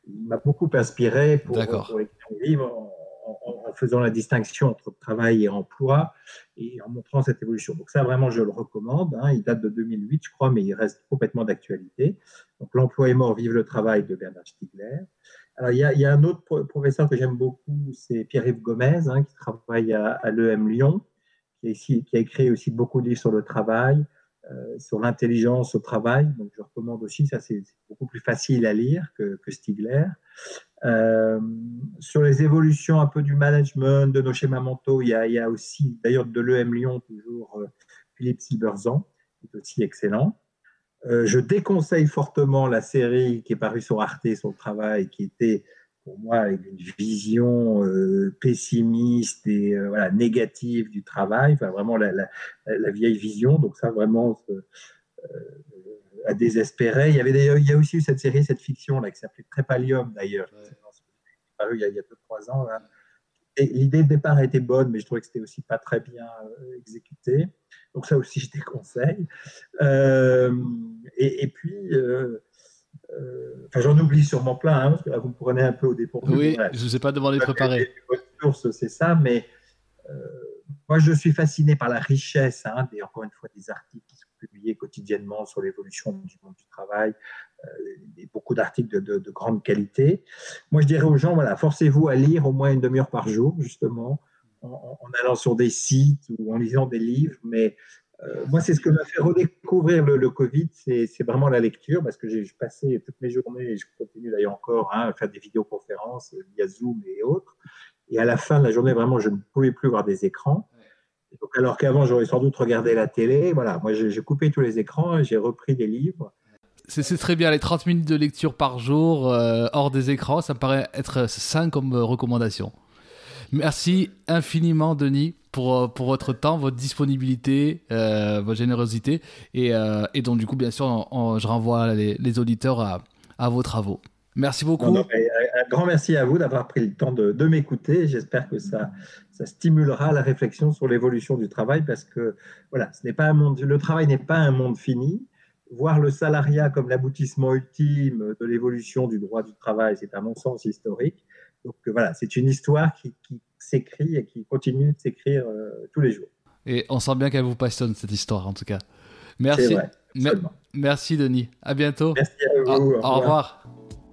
m'a beaucoup inspiré pour, pour écrire le livre en, faisant la distinction entre travail et emploi et en montrant cette évolution. Donc ça, vraiment, je le recommande. Hein. Il date de 2008, je crois, mais il reste complètement d'actualité. Donc l'emploi est mort, vive le travail de Bernard Stiegler. Alors, il y, a, il y a un autre professeur que j'aime beaucoup, c'est Pierre-Yves Gomez, hein, qui travaille à, à l'EM Lyon qui, a écrit aussi beaucoup de livres sur le travail, euh, sur l'intelligence au travail. Donc, je recommande aussi, ça c'est beaucoup plus facile à lire que, que Stigler. Euh, sur les évolutions un peu du management, de nos schémas mentaux, il y a, aussi, d'ailleurs de l'EM Lyon, toujours euh, Philippe Silberzan, qui est aussi excellent. je déconseille fortement la série qui est parue sur Arte sur le travail, qui était pour moi, une vision euh, pessimiste et euh, voilà, négative du travail, enfin, vraiment la, la, vieille vision. Donc ça, vraiment, euh, à désespérer. Il y avait d'ailleurs, il y a aussi eu cette série, cette fiction là, qui s'appelait Trépalium d'ailleurs, ouais. il, y a, il y a deux trois ans. Et l'idée de départ était bonne, mais je trouvais que c'était aussi pas très bien exécuté. Donc ça aussi, [laughs] je déconseille. Et, et, puis euh, enfin, j'en oublie sûrement plein, hein, parce que là, vous me prenez un peu au dépourvu. Oui, je ne sais pas demander préparer. C'est ça, mais euh, moi, je suis fasciné par la richesse, hein, des, encore une fois, des articles qui sont publiés quotidiennement sur l'évolution du monde du travail, euh, beaucoup d'articles de, de, grande qualité. Moi, je dirais aux gens, voilà, forcez-vous à lire au moins une demi-heure par jour, justement, en, en, allant sur des sites ou en lisant des livres, mais euh, moi, c'est ce que m'a fait redécouvrir le, Covid, c'est vraiment la lecture, parce que j'ai passé toutes mes journées, et je continue d'ailleurs encore hein, à faire des vidéoconférences via Zoom et autres. Et à la fin de la journée, vraiment, je ne pouvais plus voir des écrans. Donc, alors qu'avant, j'aurais sans doute regardé la télé. Voilà, moi, j'ai coupé tous les écrans j'ai repris des livres. C'est très bien, les 30 minutes de lecture par jour, euh, hors des écrans, ça me paraît être sain comme recommandation. Merci infiniment, Denis, pour, euh, pour votre temps, votre disponibilité, euh, votre générosité. Et, euh, et, donc, du coup, bien sûr, je renvoie les, auditeurs à, à, vos travaux. Merci beaucoup. un grand merci à vous d'avoir pris le temps de, m'écouter. J'espère que ça, ça stimulera la réflexion sur l'évolution du travail parce que voilà, ce n'est pas un le travail n'est pas un monde fini. Voir le salariat comme l'aboutissement ultime de l'évolution du droit du travail, c'est à mon sens historique. Donc voilà, c'est une histoire qui, s'écrit et qui continue de s'écrire euh, tous les jours. Et on sent bien qu'elle vous passionne cette histoire en tout cas. Merci. merci Denis. À bientôt. Merci à vous. au revoir.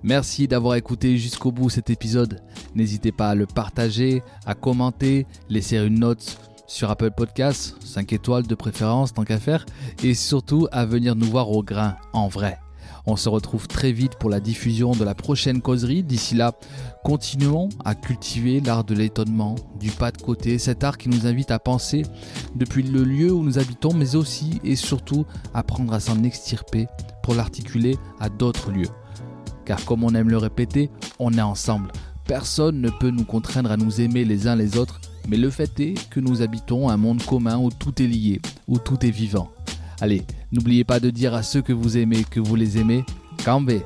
Merci d'avoir écouté jusqu'au bout cet épisode. N'hésitez pas à le partager, à commenter, laisser une note sur Apple Podcasts, 5 étoiles de préférence tant qu'à faire, et surtout à venir nous voir au grain, en vrai. On se retrouve très vite pour la diffusion de la prochaine causerie. D'ici là, continuons à cultiver l'art de l'étonnement, du pas de côté, cet art qui nous invite à penser depuis le lieu où nous habitons, mais aussi et surtout apprendre à s'en extirper pour l'articuler à d'autres lieux car comme on aime le répéter, on est ensemble. Personne ne peut nous contraindre à nous aimer les uns les autres, mais le fait est que nous habitons un monde commun où tout est lié, où tout est vivant. Allez, n'oubliez pas de dire à ceux que vous aimez que vous les aimez. Cambé